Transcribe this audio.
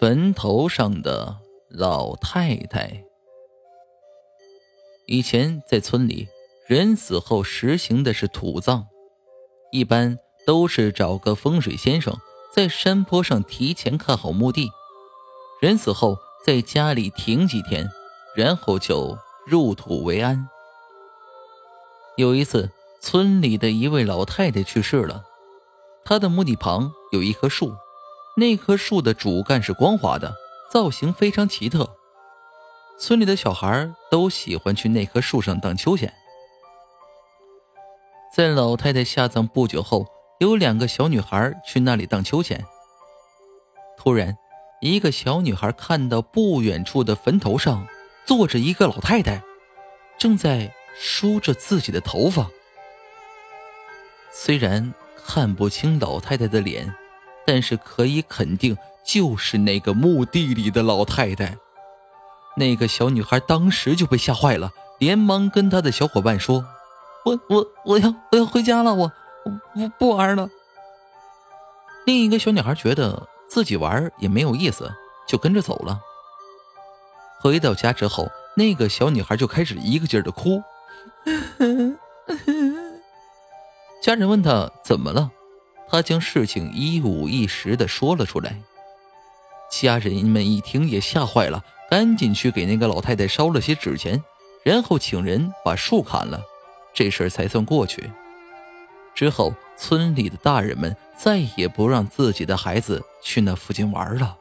坟头上的老太太。以前在村里，人死后实行的是土葬，一般都是找个风水先生在山坡上提前看好墓地，人死后在家里停几天，然后就入土为安。有一次，村里的一位老太太去世了，她的墓地旁有一棵树。那棵树的主干是光滑的，造型非常奇特。村里的小孩都喜欢去那棵树上荡秋千。在老太太下葬不久后，有两个小女孩去那里荡秋千。突然，一个小女孩看到不远处的坟头上坐着一个老太太，正在梳着自己的头发。虽然看不清老太太的脸。但是可以肯定，就是那个墓地里的老太太。那个小女孩当时就被吓坏了，连忙跟她的小伙伴说：“我我我要我要回家了，我我不玩了。”另一个小女孩觉得自己玩也没有意思，就跟着走了。回到家之后，那个小女孩就开始一个劲儿的哭。家人问她怎么了？他将事情一五一十的说了出来，家人们一听也吓坏了，赶紧去给那个老太太烧了些纸钱，然后请人把树砍了，这事儿才算过去。之后，村里的大人们再也不让自己的孩子去那附近玩了。